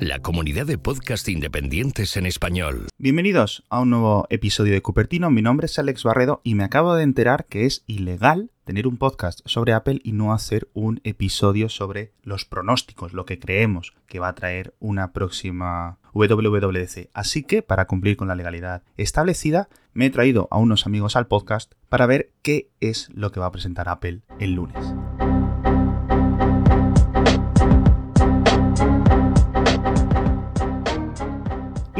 La comunidad de podcast independientes en español. Bienvenidos a un nuevo episodio de Cupertino. Mi nombre es Alex Barredo y me acabo de enterar que es ilegal tener un podcast sobre Apple y no hacer un episodio sobre los pronósticos, lo que creemos que va a traer una próxima WWDC. Así que, para cumplir con la legalidad establecida, me he traído a unos amigos al podcast para ver qué es lo que va a presentar Apple el lunes.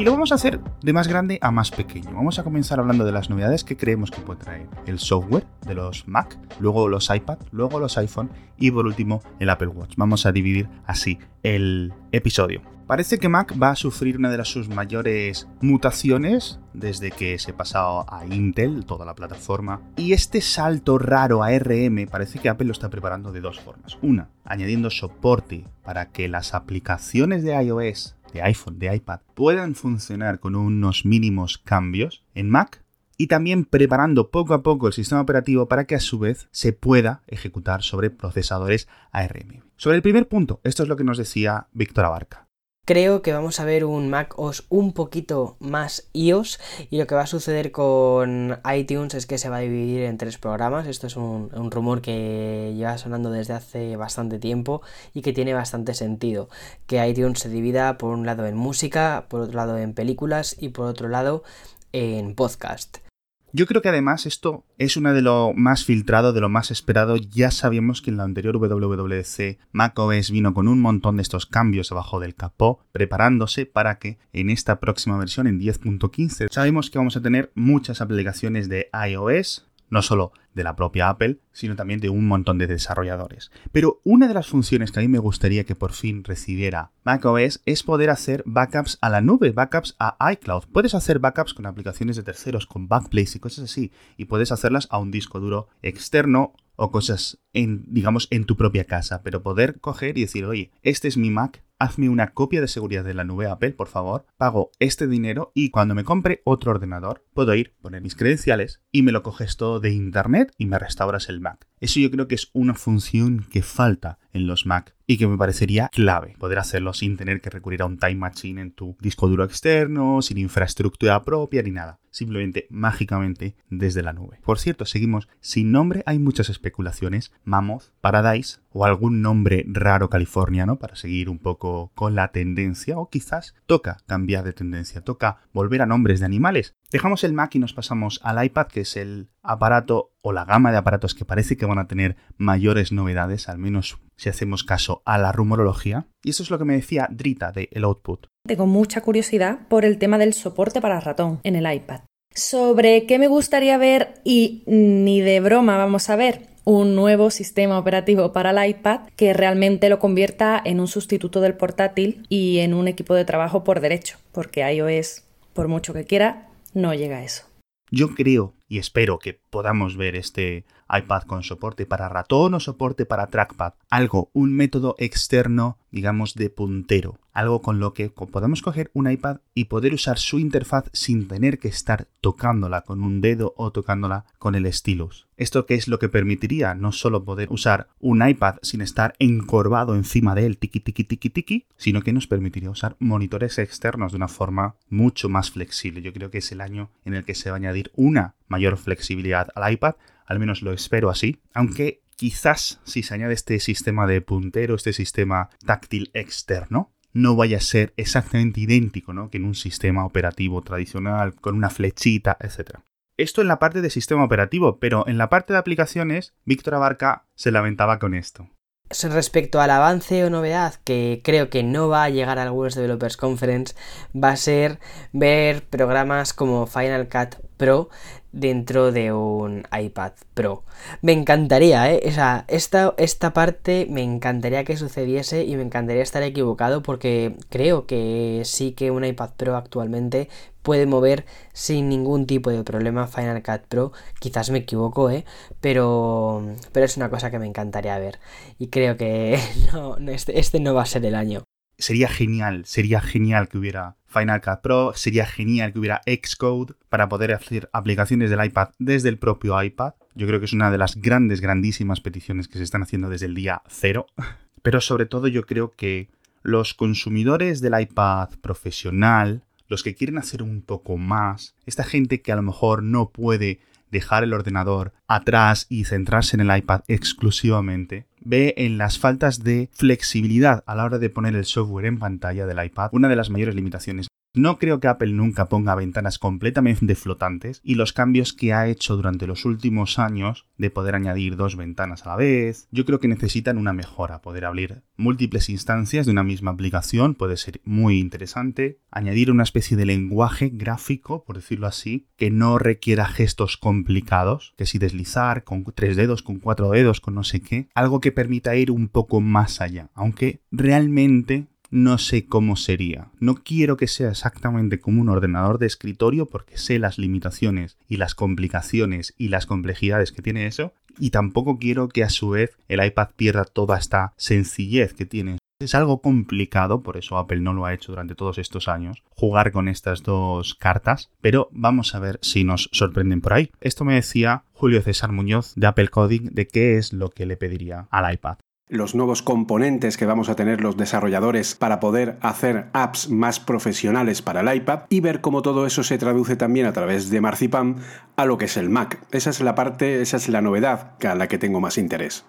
Y lo vamos a hacer de más grande a más pequeño. Vamos a comenzar hablando de las novedades que creemos que puede traer el software de los Mac, luego los iPad, luego los iPhone y por último el Apple Watch. Vamos a dividir así el episodio. Parece que Mac va a sufrir una de sus mayores mutaciones desde que se pasado a Intel, toda la plataforma. Y este salto raro a RM parece que Apple lo está preparando de dos formas. Una, añadiendo soporte para que las aplicaciones de iOS de iPhone, de iPad, puedan funcionar con unos mínimos cambios en Mac y también preparando poco a poco el sistema operativo para que a su vez se pueda ejecutar sobre procesadores ARM. Sobre el primer punto, esto es lo que nos decía Víctor Abarca. Creo que vamos a ver un Mac OS un poquito más iOS y lo que va a suceder con iTunes es que se va a dividir en tres programas. Esto es un, rumor que lleva sonando desde hace bastante tiempo y que tiene bastante sentido. Que iTunes se divida por un lado en música, por otro lado en películas y por otro lado en podcast. Yo creo que además esto es una de lo más filtrado, de lo más esperado. Ya sabíamos que en la anterior WWDC macOS vino con un montón de estos cambios abajo del capó, preparándose para que en esta próxima versión, en 10.15, sabemos que vamos a tener muchas aplicaciones de iOS, no solo de la propia Apple, sino también de un montón de desarrolladores. Pero una de las funciones que a mí me gustaría que por fin recibiera macOS es poder hacer backups a la nube, backups a iCloud. Puedes hacer backups con aplicaciones de terceros, con Backblaze y cosas así, y puedes hacerlas a un disco duro externo o cosas en, digamos, en tu propia casa, pero poder coger y decir, oye, este es mi Mac, hazme una copia de seguridad de la nube Apple, por favor, pago este dinero y cuando me compre otro ordenador, puedo ir, poner mis credenciales y me lo coges todo de internet y me restauras el Mac. Eso yo creo que es una función que falta en los Mac y que me parecería clave poder hacerlo sin tener que recurrir a un time machine en tu disco duro externo, sin infraestructura propia ni nada, simplemente mágicamente desde la nube. Por cierto, seguimos sin nombre, hay muchas especulaciones, Mammoth, Paradise o algún nombre raro californiano para seguir un poco con la tendencia o quizás toca cambiar de tendencia, toca volver a nombres de animales. Dejamos el Mac y nos pasamos al iPad que es el aparato o la gama de aparatos que parece que van a tener mayores novedades, al menos si hacemos caso a la rumorología. Y eso es lo que me decía Drita de El Output. Tengo mucha curiosidad por el tema del soporte para ratón en el iPad. Sobre qué me gustaría ver y ni de broma vamos a ver un nuevo sistema operativo para el iPad que realmente lo convierta en un sustituto del portátil y en un equipo de trabajo por derecho, porque iOS, por mucho que quiera, no llega a eso. Yo creo y espero que podamos ver este iPad con soporte para ratón o soporte para trackpad. Algo, un método externo, digamos, de puntero. Algo con lo que podamos coger un iPad y poder usar su interfaz sin tener que estar tocándola con un dedo o tocándola con el stylus. Esto que es lo que permitiría no solo poder usar un iPad sin estar encorvado encima de él, tiki tiki tiki tiki, sino que nos permitiría usar monitores externos de una forma mucho más flexible. Yo creo que es el año en el que se va a añadir una mayor flexibilidad al iPad, al menos lo espero así, aunque quizás si se añade este sistema de puntero, este sistema táctil externo, no vaya a ser exactamente idéntico ¿no? que en un sistema operativo tradicional, con una flechita, etc. Esto en la parte de sistema operativo, pero en la parte de aplicaciones, Víctor Abarca se lamentaba con esto. Respecto al avance o novedad que creo que no va a llegar a algunos Developers Conference, va a ser ver programas como Final Cut Pro dentro de un iPad Pro. Me encantaría, ¿eh? O sea, esta, esta parte me encantaría que sucediese y me encantaría estar equivocado porque creo que sí que un iPad Pro actualmente puede mover sin ningún tipo de problema Final Cut Pro. Quizás me equivoco, ¿eh? Pero, pero es una cosa que me encantaría ver. Y creo que no, este, este no va a ser el año sería genial, sería genial que hubiera Final Cut Pro, sería genial que hubiera Xcode para poder hacer aplicaciones del iPad desde el propio iPad. Yo creo que es una de las grandes, grandísimas peticiones que se están haciendo desde el día cero. Pero sobre todo yo creo que los consumidores del iPad profesional, los que quieren hacer un poco más, esta gente que a lo mejor no puede dejar el ordenador atrás y centrarse en el iPad exclusivamente, ve en las faltas de flexibilidad a la hora de poner el software en pantalla del iPad una de las mayores limitaciones. No creo que Apple nunca ponga ventanas completamente flotantes y los cambios que ha hecho durante los últimos años de poder añadir dos ventanas a la vez, yo creo que necesitan una mejora, poder abrir múltiples instancias de una misma aplicación puede ser muy interesante, añadir una especie de lenguaje gráfico, por decirlo así, que no requiera gestos complicados, que si deslizar con tres dedos, con cuatro dedos, con no sé qué, algo que permita ir un poco más allá, aunque realmente no sé cómo sería. No quiero que sea exactamente como un ordenador de escritorio porque sé las limitaciones y las complicaciones y las complejidades que tiene eso. Y tampoco quiero que a su vez el iPad pierda toda esta sencillez que tiene. Es algo complicado, por eso Apple no lo ha hecho durante todos estos años, jugar con estas dos cartas, pero vamos a ver si nos sorprenden por ahí. Esto me decía Julio César Muñoz de Apple Coding de qué es lo que le pediría al iPad los nuevos componentes que vamos a tener los desarrolladores para poder hacer apps más profesionales para el iPad y ver cómo todo eso se traduce también a través de Marzipan a lo que es el Mac. Esa es la parte, esa es la novedad a la que tengo más interés.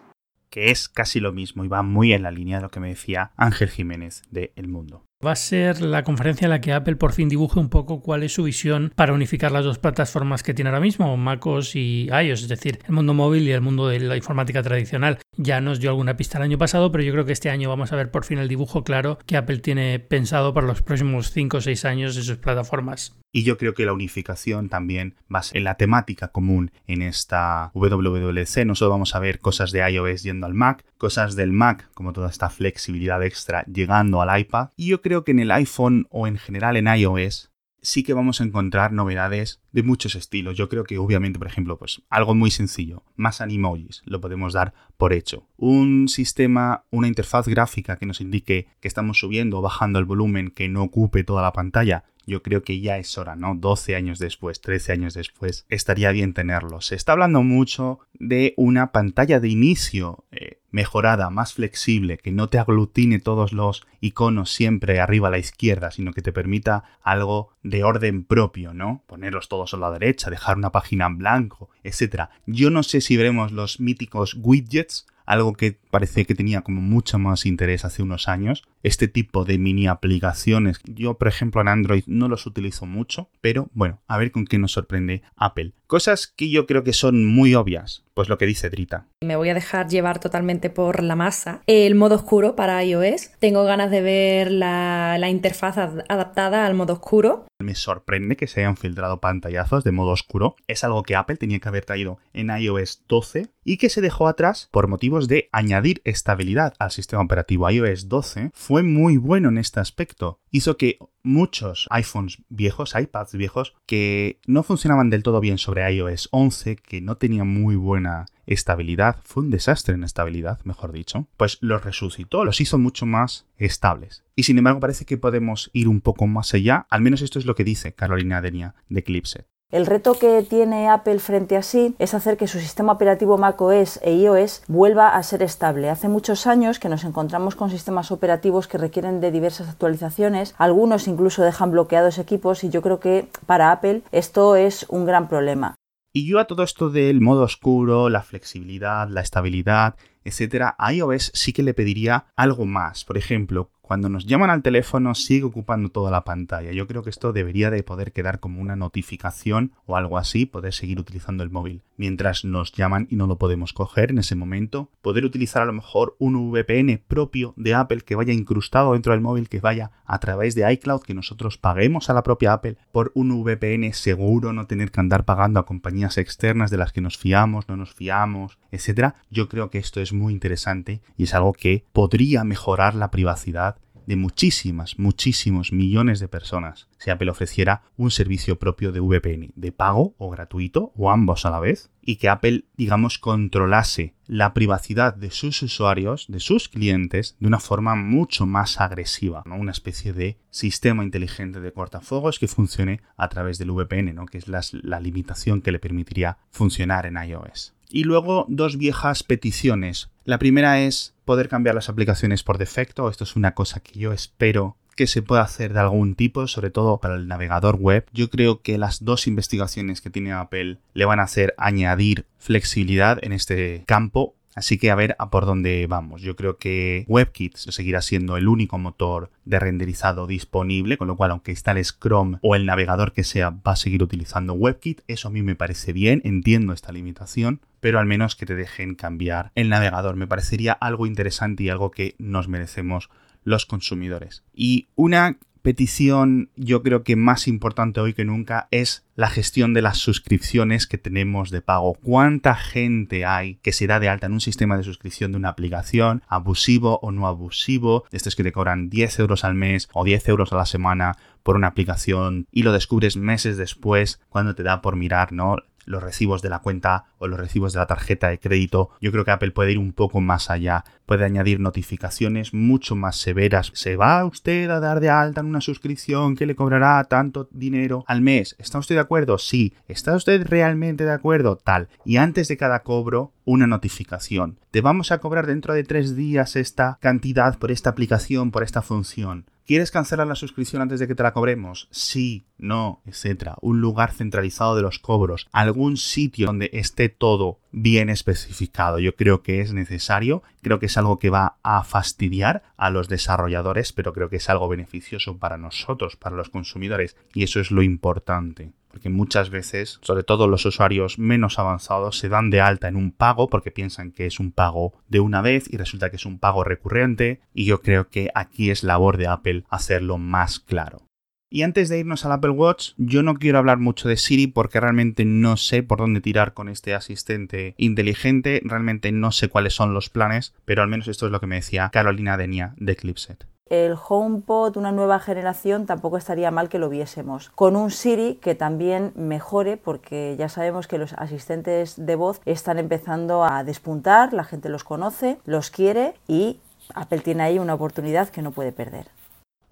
Que es casi lo mismo y va muy en la línea de lo que me decía Ángel Jiménez de El Mundo. Va a ser la conferencia en la que Apple por fin dibuje un poco cuál es su visión para unificar las dos plataformas que tiene ahora mismo, MacOS y iOS, es decir, el mundo móvil y el mundo de la informática tradicional. Ya nos dio alguna pista el año pasado, pero yo creo que este año vamos a ver por fin el dibujo claro que Apple tiene pensado para los próximos 5 o 6 años de sus plataformas. Y yo creo que la unificación también va a ser en la temática común en esta WWDC. No solo vamos a ver cosas de iOS yendo al Mac, cosas del Mac, como toda esta flexibilidad extra llegando al iPad. Y yo creo que en el iPhone o en general en iOS sí que vamos a encontrar novedades de muchos estilos. Yo creo que obviamente, por ejemplo, pues algo muy sencillo, más animojis, lo podemos dar por hecho. Un sistema, una interfaz gráfica que nos indique que estamos subiendo o bajando el volumen que no ocupe toda la pantalla, yo creo que ya es hora, ¿no? 12 años después, 13 años después, estaría bien tenerlo. Se está hablando mucho de una pantalla de inicio eh, mejorada, más flexible, que no te aglutine todos los iconos siempre arriba a la izquierda, sino que te permita algo de orden propio, ¿no? Ponerlos todos a la derecha, dejar una página en blanco, etc. Yo no sé si veremos los míticos widgets algo que parece que tenía como mucho más interés hace unos años. Este tipo de mini aplicaciones, yo por ejemplo en Android no los utilizo mucho, pero bueno, a ver con qué nos sorprende Apple. Cosas que yo creo que son muy obvias, pues lo que dice Drita. Me voy a dejar llevar totalmente por la masa. El modo oscuro para iOS. Tengo ganas de ver la, la interfaz adaptada al modo oscuro. Me sorprende que se hayan filtrado pantallazos de modo oscuro. Es algo que Apple tenía que haber traído en iOS 12 y que se dejó atrás por motivos de añadir estabilidad al sistema operativo iOS 12. Fue muy bueno en este aspecto. Hizo que muchos iPhones viejos, iPads viejos, que no funcionaban del todo bien sobre iOS 11, que no tenían muy buena estabilidad, fue un desastre en estabilidad, mejor dicho, pues los resucitó, los hizo mucho más estables. Y sin embargo parece que podemos ir un poco más allá, al menos esto es lo que dice Carolina Denia de Eclipse. El reto que tiene Apple frente a sí es hacer que su sistema operativo macOS e iOS vuelva a ser estable. Hace muchos años que nos encontramos con sistemas operativos que requieren de diversas actualizaciones, algunos incluso dejan bloqueados equipos y yo creo que para Apple esto es un gran problema. Y yo a todo esto del modo oscuro, la flexibilidad, la estabilidad, etcétera, a iOS sí que le pediría algo más. Por ejemplo, cuando nos llaman al teléfono sigue ocupando toda la pantalla. Yo creo que esto debería de poder quedar como una notificación o algo así, poder seguir utilizando el móvil mientras nos llaman y no lo podemos coger en ese momento. Poder utilizar a lo mejor un VPN propio de Apple que vaya incrustado dentro del móvil, que vaya a través de iCloud, que nosotros paguemos a la propia Apple por un VPN seguro, no tener que andar pagando a compañías externas de las que nos fiamos, no nos fiamos, etcétera. Yo creo que esto es muy interesante y es algo que podría mejorar la privacidad de muchísimas, muchísimos millones de personas si Apple ofreciera un servicio propio de VPN, de pago o gratuito, o ambos a la vez, y que Apple, digamos, controlase la privacidad de sus usuarios, de sus clientes, de una forma mucho más agresiva. Una especie de sistema inteligente de cortafuegos que funcione a través del VPN, ¿no? Que es la limitación que le permitiría funcionar en iOS. Y luego dos viejas peticiones. La primera es poder cambiar las aplicaciones por defecto. Esto es una cosa que yo espero que se pueda hacer de algún tipo, sobre todo para el navegador web. Yo creo que las dos investigaciones que tiene Apple le van a hacer añadir flexibilidad en este campo Así que a ver a por dónde vamos. Yo creo que WebKit seguirá siendo el único motor de renderizado disponible, con lo cual aunque instales Chrome o el navegador que sea, va a seguir utilizando WebKit. Eso a mí me parece bien, entiendo esta limitación, pero al menos que te dejen cambiar el navegador. Me parecería algo interesante y algo que nos merecemos los consumidores. Y una petición yo creo que más importante hoy que nunca es la gestión de las suscripciones que tenemos de pago. ¿Cuánta gente hay que se da de alta en un sistema de suscripción de una aplicación, abusivo o no abusivo? Estos que te cobran 10 euros al mes o 10 euros a la semana por una aplicación y lo descubres meses después cuando te da por mirar, ¿no? Los recibos de la cuenta o los recibos de la tarjeta de crédito. Yo creo que Apple puede ir un poco más allá, puede añadir notificaciones mucho más severas. ¿Se va usted a dar de alta en una suscripción que le cobrará tanto dinero al mes? ¿Está usted de acuerdo? Sí. ¿Está usted realmente de acuerdo? Tal. Y antes de cada cobro, una notificación. Te vamos a cobrar dentro de tres días esta cantidad por esta aplicación, por esta función. ¿Quieres cancelar la suscripción antes de que te la cobremos? Sí, no, etc. Un lugar centralizado de los cobros, algún sitio donde esté todo bien especificado. Yo creo que es necesario, creo que es algo que va a fastidiar a los desarrolladores, pero creo que es algo beneficioso para nosotros, para los consumidores, y eso es lo importante porque muchas veces, sobre todo los usuarios menos avanzados, se dan de alta en un pago porque piensan que es un pago de una vez y resulta que es un pago recurrente y yo creo que aquí es labor de Apple hacerlo más claro. Y antes de irnos al Apple Watch, yo no quiero hablar mucho de Siri porque realmente no sé por dónde tirar con este asistente inteligente, realmente no sé cuáles son los planes, pero al menos esto es lo que me decía Carolina Denia de Clipset el HomePod, una nueva generación, tampoco estaría mal que lo viésemos. Con un Siri que también mejore, porque ya sabemos que los asistentes de voz están empezando a despuntar, la gente los conoce, los quiere y Apple tiene ahí una oportunidad que no puede perder.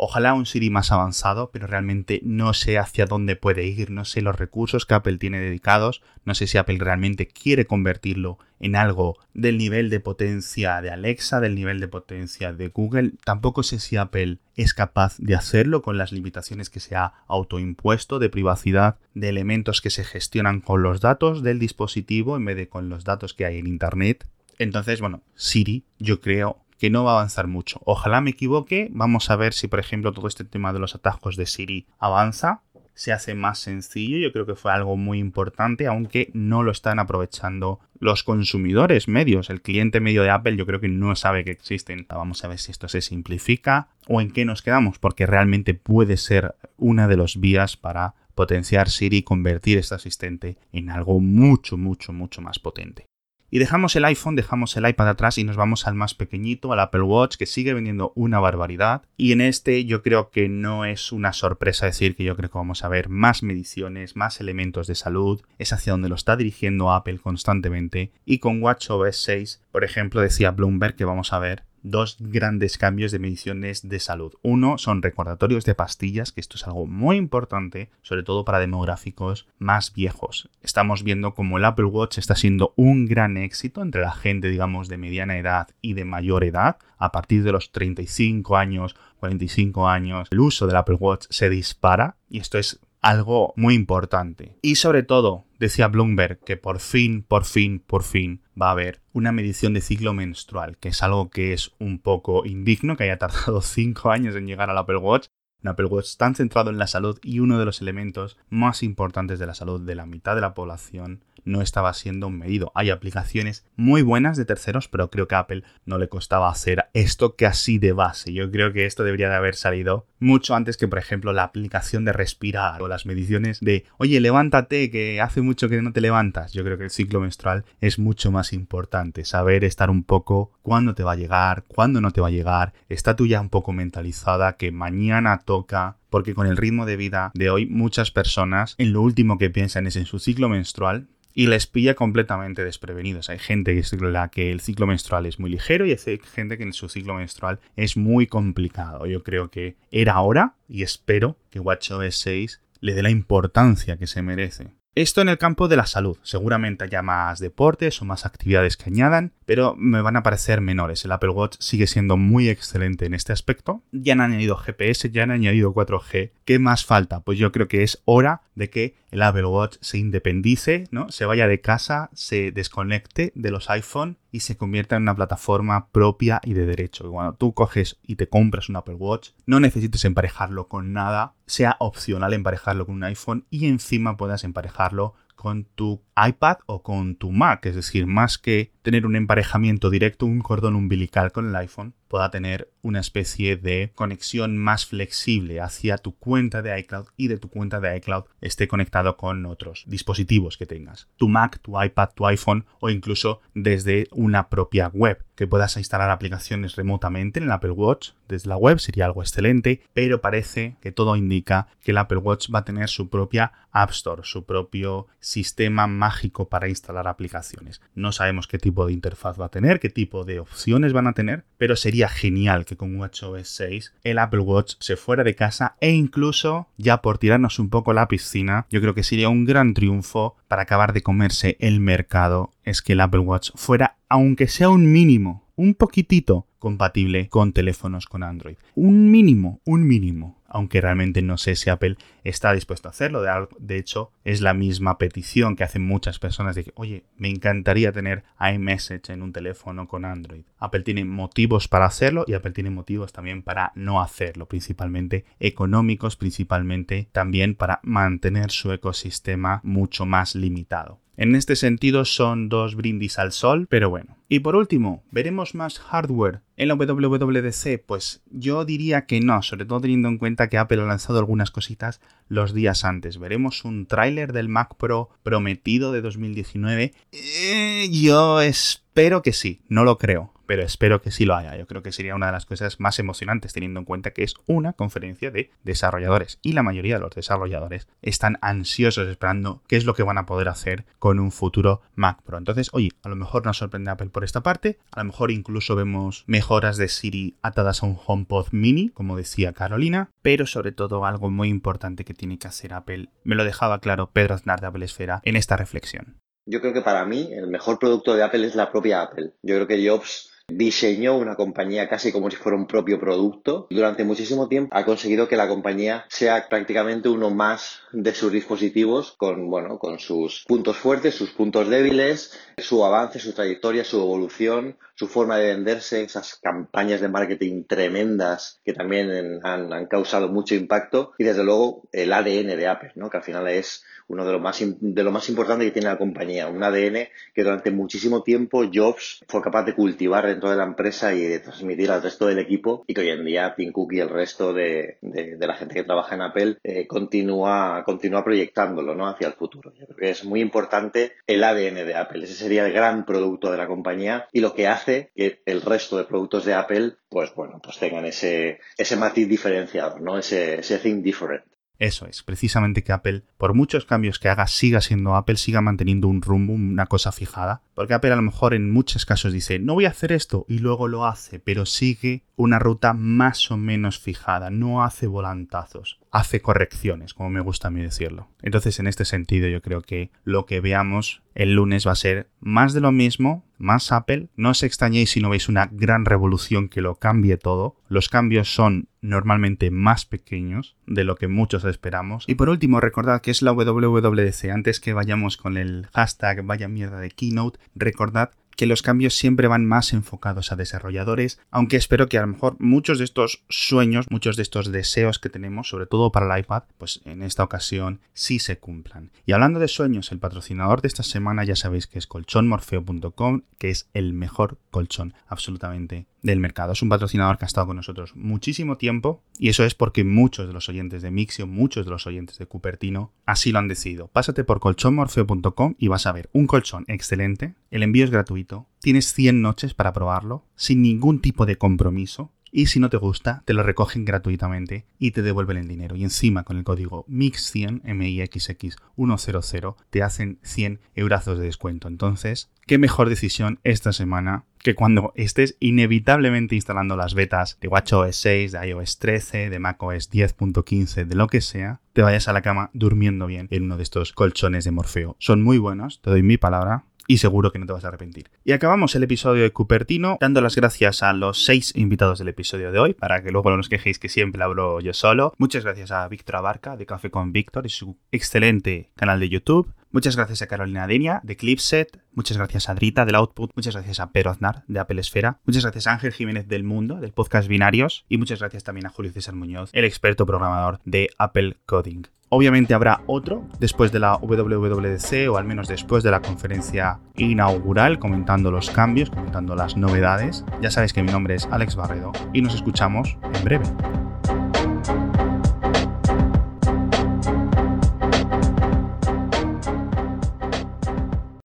Ojalá un Siri más avanzado, pero realmente no sé hacia dónde puede ir, no sé los recursos que Apple tiene dedicados, no sé si Apple realmente quiere convertirlo en algo del nivel de potencia de Alexa, del nivel de potencia de Google. Tampoco sé si Apple es capaz de hacerlo con las limitaciones que se ha autoimpuesto de privacidad, de elementos que se gestionan con los datos del dispositivo en vez de con los datos que hay en Internet. Entonces, bueno, Siri yo creo que no va a avanzar mucho. Ojalá me equivoque, vamos a ver si por ejemplo todo este tema de los atajos de Siri avanza, se hace más sencillo, yo creo que fue algo muy importante, aunque no lo están aprovechando los consumidores medios, el cliente medio de Apple yo creo que no sabe que existen. Vamos a ver si esto se simplifica o en qué nos quedamos, porque realmente puede ser una de los vías para potenciar Siri y convertir este asistente en algo mucho, mucho, mucho más potente. Y dejamos el iPhone, dejamos el iPad atrás y nos vamos al más pequeñito, al Apple Watch, que sigue vendiendo una barbaridad. Y en este yo creo que no es una sorpresa decir que yo creo que vamos a ver más mediciones, más elementos de salud. Es hacia donde lo está dirigiendo Apple constantemente. Y con WatchOS 6, por ejemplo, decía Bloomberg que vamos a ver dos grandes cambios de mediciones de salud. Uno son recordatorios de pastillas, que esto es algo muy importante, sobre todo para demográficos más viejos. Estamos viendo como el Apple Watch está siendo un gran éxito entre la gente, digamos, de mediana edad y de mayor edad. A partir de los 35 años, 45 años, el uso del Apple Watch se dispara y esto es algo muy importante. Y sobre todo, decía Bloomberg que por fin, por fin, por fin va a haber una medición de ciclo menstrual, que es algo que es un poco indigno que haya tardado 5 años en llegar al Apple Watch. Un Apple Watch tan centrado en la salud y uno de los elementos más importantes de la salud de la mitad de la población no estaba siendo medido. Hay aplicaciones muy buenas de terceros, pero creo que a Apple no le costaba hacer esto así de base. Yo creo que esto debería de haber salido mucho antes que, por ejemplo, la aplicación de respirar o las mediciones de, oye, levántate, que hace mucho que no te levantas. Yo creo que el ciclo menstrual es mucho más importante. Saber estar un poco cuándo te va a llegar, cuándo no te va a llegar. Está tú ya un poco mentalizada que mañana toca porque con el ritmo de vida de hoy muchas personas en lo último que piensan es en su ciclo menstrual y les pilla completamente desprevenidos. Hay gente que la que el ciclo menstrual es muy ligero y hay gente que en su ciclo menstrual es muy complicado. Yo creo que era hora y espero que WatchOS 6 le dé la importancia que se merece. Esto en el campo de la salud. Seguramente haya más deportes o más actividades que añadan, pero me van a parecer menores. El Apple Watch sigue siendo muy excelente en este aspecto. Ya han añadido GPS, ya han añadido 4G. ¿Qué más falta? Pues yo creo que es hora de que el Apple Watch se independice, ¿no? Se vaya de casa, se desconecte de los iPhone y se convierta en una plataforma propia y de derecho. Cuando tú coges y te compras un Apple Watch, no necesites emparejarlo con nada, sea opcional emparejarlo con un iPhone y encima puedas emparejarlo con tu iPad o con tu Mac, es decir, más que tener un emparejamiento directo, un cordón umbilical con el iPhone, pueda tener una especie de conexión más flexible hacia tu cuenta de iCloud y de tu cuenta de iCloud esté conectado con otros dispositivos que tengas, tu Mac, tu iPad, tu iPhone o incluso desde una propia web, que puedas instalar aplicaciones remotamente en el Apple Watch desde la web sería algo excelente, pero parece que todo indica que el Apple Watch va a tener su propia App Store, su propio sistema mágico para instalar aplicaciones. No sabemos qué tipo de interfaz va a tener, qué tipo de opciones van a tener, pero sería genial que con WatchOS 6 el Apple Watch se fuera de casa e incluso, ya por tirarnos un poco la piscina, yo creo que sería un gran triunfo para acabar de comerse el mercado, es que el Apple Watch fuera, aunque sea un mínimo, un poquitito compatible con teléfonos con Android. Un mínimo, un mínimo aunque realmente no sé si Apple está dispuesto a hacerlo. De, hecho, es la misma petición que hacen muchas personas de que, oye, me encantaría tener iMessage en un teléfono con Android. Apple tiene motivos para hacerlo y Apple tiene motivos también para no hacerlo, principalmente económicos, principalmente también para mantener su ecosistema mucho más limitado. En este sentido son dos brindis al sol, pero bueno. Y por último, ¿veremos más hardware en la WWDC? Pues yo diría que no, sobre todo teniendo en cuenta que Apple ha lanzado algunas cositas los días antes. Veremos un tráiler del Mac Pro prometido de 2019. Eh, yo espero que sí, no lo creo pero espero que sí lo haya. Yo creo que sería una de las cosas más emocionantes teniendo en cuenta que es una conferencia de desarrolladores y la mayoría de los desarrolladores están ansiosos esperando qué es lo que van a poder hacer con un futuro Mac Pro. Entonces, oye, a lo mejor nos sorprende Apple por esta parte, a lo mejor incluso vemos mejoras de Siri atadas a un HomePod mini, como decía Carolina, pero sobre todo algo muy importante que tiene que hacer Apple, me lo dejaba claro Pedro Aznar de Apple Esfera en esta reflexión. Yo creo que para mí el mejor producto de Apple es la propia Apple. Yo creo que Jobs diseñó una compañía casi como si fuera un propio producto. Durante muchísimo tiempo ha conseguido que la compañía sea prácticamente uno más de sus dispositivos con, bueno, con sus puntos fuertes, sus puntos débiles, su avance, su trayectoria, su evolución, su forma de venderse, esas campañas de marketing tremendas que también han, han causado mucho impacto y desde luego el ADN de Apple, ¿no? que al final es uno de lo más, de lo más importante que tiene la compañía, un ADN que durante muchísimo tiempo Jobs fue capaz de cultivar dentro de la empresa y de transmitir al resto del equipo y que hoy en día Tim Cook y el resto de, la gente que trabaja en Apple eh, continúa, continúa proyectándolo ¿no? hacia el futuro. Yo creo que es muy importante el ADN de Apple, ese sería el gran producto de la compañía y lo que hace que el resto de productos de Apple pues bueno, pues tengan ese, ese matiz diferenciado, ¿no? Ese, ese thing different. Eso es, precisamente que Apple, por muchos cambios que haga, siga siendo Apple, siga manteniendo un rumbo, una cosa fijada. Porque Apple a lo mejor en muchos casos dice, no voy a hacer esto, y luego lo hace, pero sigue una ruta más o menos fijada, no hace volantazos, hace correcciones, como me gusta a mí decirlo. Entonces, en este sentido, yo creo que lo que veamos el lunes va a ser más de lo mismo, más Apple. No os extrañéis si no veis una gran revolución que lo cambie todo. Los cambios son normalmente más pequeños de lo que muchos esperamos. Y por último, recordad que es la WWDC. Antes que vayamos con el hashtag vaya mierda de keynote, recordad que los cambios siempre van más enfocados a desarrolladores, aunque espero que a lo mejor muchos de estos sueños, muchos de estos deseos que tenemos, sobre todo para el iPad, pues en esta ocasión sí se cumplan. Y hablando de sueños, el patrocinador de esta semana ya sabéis que es colchonmorfeo.com, que es el mejor colchón absolutamente del mercado. Es un patrocinador que ha estado con nosotros muchísimo tiempo y eso es porque muchos de los oyentes de Mixio, muchos de los oyentes de Cupertino así lo han decidido. Pásate por colchonmorfeo.com y vas a ver un colchón excelente, el envío es gratuito, tienes 100 noches para probarlo sin ningún tipo de compromiso y si no te gusta, te lo recogen gratuitamente y te devuelven el dinero. Y encima con el código MIX100, MIXX100, te hacen 100 eurazos de descuento. Entonces, qué mejor decisión esta semana que cuando estés inevitablemente instalando las betas de WatchOS 6, de iOS 13, de macOS 10.15, de lo que sea, te vayas a la cama durmiendo bien en uno de estos colchones de Morfeo. Son muy buenos, te doy mi palabra, y seguro que no te vas a arrepentir. Y acabamos el episodio de Cupertino dando las gracias a los seis invitados del episodio de hoy, para que luego no nos quejéis que siempre hablo yo solo. Muchas gracias a Víctor Abarca de Café con Víctor y su excelente canal de YouTube. Muchas gracias a Carolina Denia de Clipset. Muchas gracias a Drita del Output. Muchas gracias a Pedro Aznar de Apple Esfera. Muchas gracias a Ángel Jiménez del Mundo del podcast Binarios. Y muchas gracias también a Julio César Muñoz, el experto programador de Apple Coding. Obviamente habrá otro después de la WWDC o al menos después de la conferencia inaugural comentando los cambios, comentando las novedades. Ya sabéis que mi nombre es Alex Barredo y nos escuchamos en breve.